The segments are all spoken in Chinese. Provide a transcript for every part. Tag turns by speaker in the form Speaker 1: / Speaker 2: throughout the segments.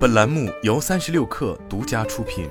Speaker 1: 本栏目由三十六氪独家出品。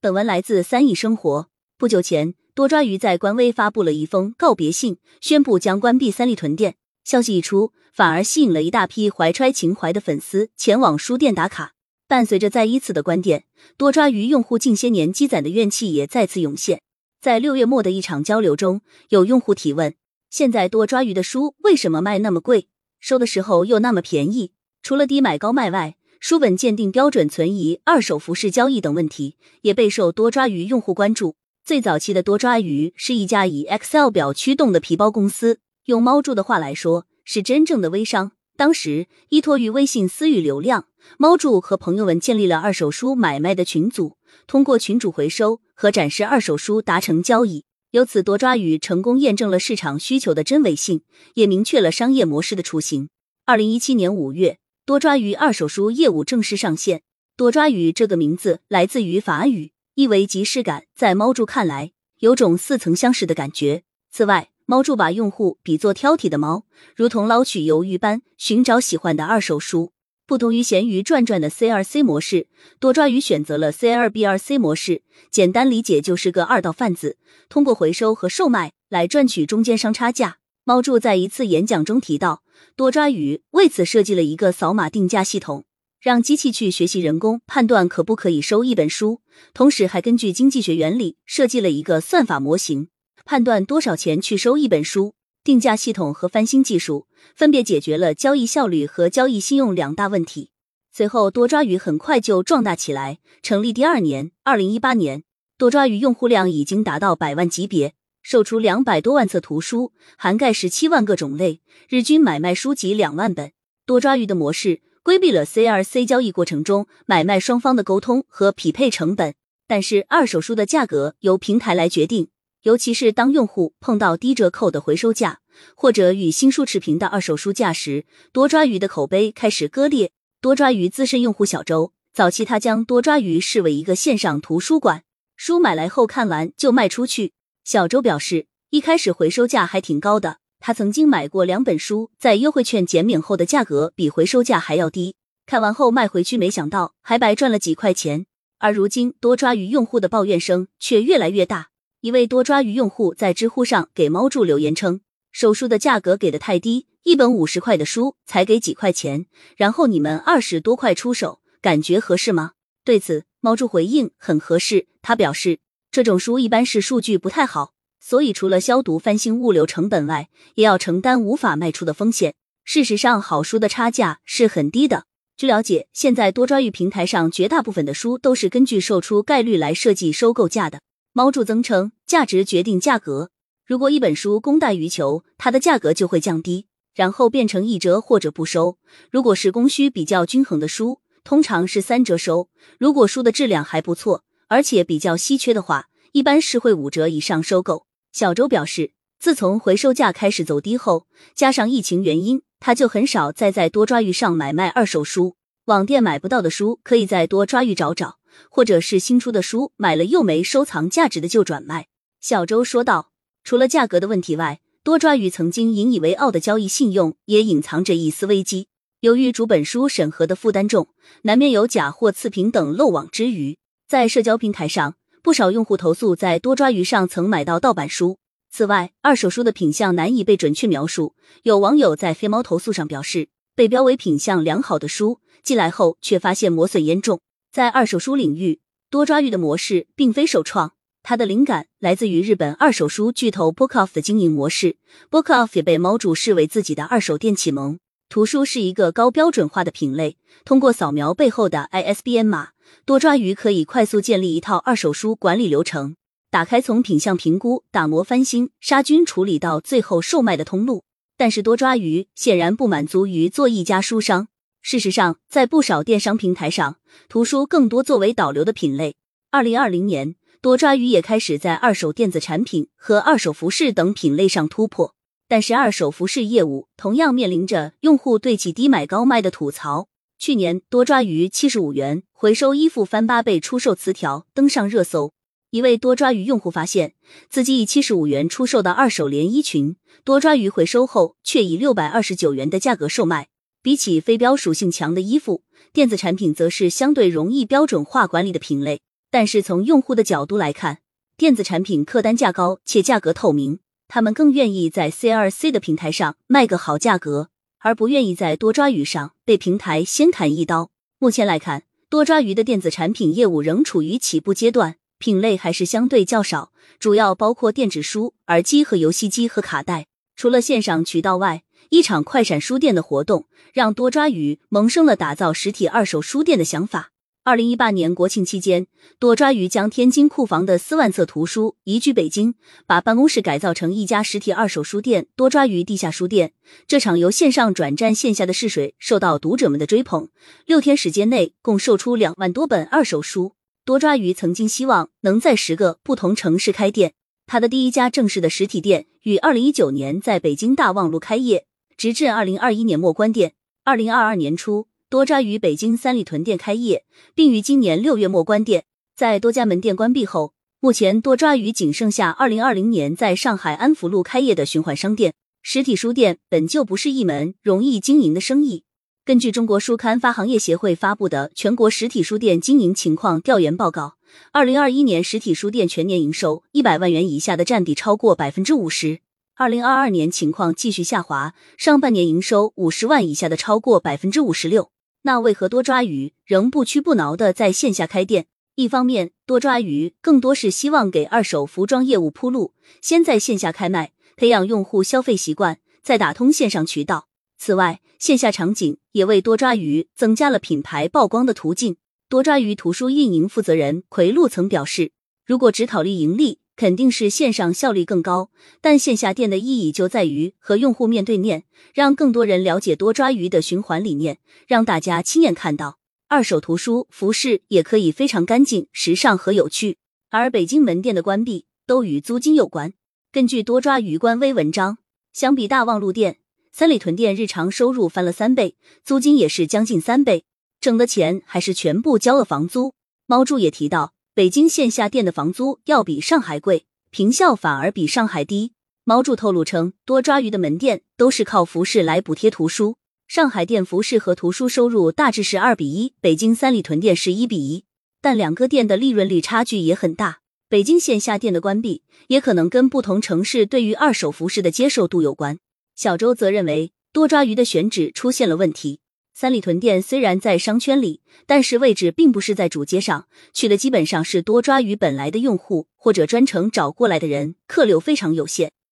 Speaker 2: 本文来自三亿生活。不久前，多抓鱼在官微发布了一封告别信，宣布将关闭三里屯店。消息一出，反而吸引了一大批怀揣情怀的粉丝前往书店打卡。伴随着再一次的关店，多抓鱼用户近些年积攒的怨气也再次涌现。在六月末的一场交流中，有用户提问：现在多抓鱼的书为什么卖那么贵？收的时候又那么便宜？除了低买高卖外，书本鉴定标准存疑、二手服饰交易等问题也备受多抓鱼用户关注。最早期的多抓鱼是一家以 Excel 表驱动的皮包公司，用猫柱的话来说，是真正的微商。当时依托于微信私域流量，猫柱和朋友们建立了二手书买卖的群组，通过群主回收和展示二手书达成交易。由此，多抓鱼成功验证了市场需求的真伪性，也明确了商业模式的雏形。二零一七年五月，多抓鱼二手书业务正式上线。多抓鱼这个名字来自于法语，意为即视感，在猫柱看来，有种似曾相识的感觉。此外，猫柱把用户比作挑剔的猫，如同捞取鱿鱼般寻找喜欢的二手书。不同于闲鱼转转的 C 二 C 模式，多抓鱼选择了 C 二 B 二 C 模式。简单理解就是个二道贩子，通过回收和售卖来赚取中间商差价。猫柱在一次演讲中提到，多抓鱼为此设计了一个扫码定价系统，让机器去学习人工判断可不可以收一本书，同时还根据经济学原理设计了一个算法模型。判断多少钱去收一本书，定价系统和翻新技术分别解决了交易效率和交易信用两大问题。随后，多抓鱼很快就壮大起来。成立第二年，二零一八年，多抓鱼用户量已经达到百万级别，售出两百多万册图书，涵盖十七万个种类，日均买卖书籍两万本。多抓鱼的模式规避了 C 二 C 交易过程中买卖双方的沟通和匹配成本，但是二手书的价格由平台来决定。尤其是当用户碰到低折扣的回收价，或者与新书持平的二手书价时，多抓鱼的口碑开始割裂。多抓鱼资深用户小周，早期他将多抓鱼视为一个线上图书馆，书买来后看完就卖出去。小周表示，一开始回收价还挺高的，他曾经买过两本书，在优惠券减免后的价格比回收价还要低，看完后卖回去，没想到还白赚了几块钱。而如今，多抓鱼用户的抱怨声却越来越大。一位多抓鱼用户在知乎上给猫柱留言称：“手书的价格给的太低，一本五十块的书才给几块钱，然后你们二十多块出手，感觉合适吗？”对此，猫柱回应：“很合适。”他表示，这种书一般是数据不太好，所以除了消毒、翻新、物流成本外，也要承担无法卖出的风险。事实上，好书的差价是很低的。据了解，现在多抓鱼平台上绝大部分的书都是根据售出概率来设计收购价的。猫柱增称，价值决定价格。如果一本书供大于求，它的价格就会降低，然后变成一折或者不收。如果是供需比较均衡的书，通常是三折收。如果书的质量还不错，而且比较稀缺的话，一般是会五折以上收购。小周表示，自从回收价开始走低后，加上疫情原因，他就很少再在多抓鱼上买卖二手书。网店买不到的书，可以在多抓鱼找找。或者是新出的书，买了又没收藏价值的就转卖。小周说道：“除了价格的问题外，多抓鱼曾经引以为傲的交易信用也隐藏着一丝危机。由于主本书审核的负担重，难免有假货次品等漏网之鱼。在社交平台上，不少用户投诉在多抓鱼上曾买到盗版书。此外，二手书的品相难以被准确描述。有网友在飞猫投诉上表示，被标为品相良好的书寄来后，却发现磨损严重。”在二手书领域，多抓鱼的模式并非首创，它的灵感来自于日本二手书巨头 Bookoff 的经营模式。Bookoff 也被猫主视为自己的二手店启蒙。图书是一个高标准化的品类，通过扫描背后的 ISBN 码，多抓鱼可以快速建立一套二手书管理流程，打开从品相评估、打磨、翻新、杀菌处理到最后售卖的通路。但是多抓鱼显然不满足于做一家书商。事实上，在不少电商平台上，图书更多作为导流的品类。二零二零年，多抓鱼也开始在二手电子产品和二手服饰等品类上突破。但是，二手服饰业务同样面临着用户对其低买高卖的吐槽。去年，多抓鱼七十五元回收衣服翻八倍出售词条登上热搜。一位多抓鱼用户发现，自己以七十五元出售的二手连衣裙，多抓鱼回收后却以六百二十九元的价格售卖。比起非标属性强的衣服，电子产品则是相对容易标准化管理的品类。但是从用户的角度来看，电子产品客单价高且价格透明，他们更愿意在 C 二 C 的平台上卖个好价格，而不愿意在多抓鱼上被平台先砍一刀。目前来看，多抓鱼的电子产品业务仍处于起步阶段。品类还是相对较少，主要包括电子书、耳机和游戏机和卡带。除了线上渠道外，一场快闪书店的活动让多抓鱼萌生了打造实体二手书店的想法。二零一八年国庆期间，多抓鱼将天津库房的四万册图书移居北京，把办公室改造成一家实体二手书店——多抓鱼地下书店。这场由线上转战线下的试水受到读者们的追捧，六天时间内共售出两万多本二手书。多抓鱼曾经希望能在十个不同城市开店，他的第一家正式的实体店于二零一九年在北京大望路开业，直至二零二一年末关店。二零二二年初，多抓鱼北京三里屯店开业，并于今年六月末关店。在多家门店关闭后，目前多抓鱼仅剩下二零二零年在上海安福路开业的循环商店。实体书店本就不是一门容易经营的生意。根据中国书刊发行业协会发布的全国实体书店经营情况调研报告，二零二一年实体书店全年营收一百万元以下的占比超过百分之五十。二零二二年情况继续下滑，上半年营收五十万以下的超过百分之五十六。那为何多抓鱼仍不屈不挠的在线下开店？一方面，多抓鱼更多是希望给二手服装业务铺路，先在线下开卖，培养用户消费习惯，再打通线上渠道。此外，线下场景也为多抓鱼增加了品牌曝光的途径。多抓鱼图书运营负责人奎路曾表示，如果只考虑盈利，肯定是线上效率更高。但线下店的意义就在于和用户面对面，让更多人了解多抓鱼的循环理念，让大家亲眼看到二手图书、服饰也可以非常干净、时尚和有趣。而北京门店的关闭都与租金有关。根据多抓鱼官微文章，相比大望路店。三里屯店日常收入翻了三倍，租金也是将近三倍，挣的钱还是全部交了房租。猫柱也提到，北京线下店的房租要比上海贵，平效反而比上海低。猫柱透露称，多抓鱼的门店都是靠服饰来补贴图书，上海店服饰和图书收入大致是二比一，北京三里屯店是一比一，但两个店的利润率差距也很大。北京线下店的关闭，也可能跟不同城市对于二手服饰的接受度有关。小周则认为多抓鱼的选址出现了问题。三里屯店虽然在商圈里，但是位置并不是在主街上，去的基本上是多抓鱼本来的用户或者专程找过来的人，客流非常有限。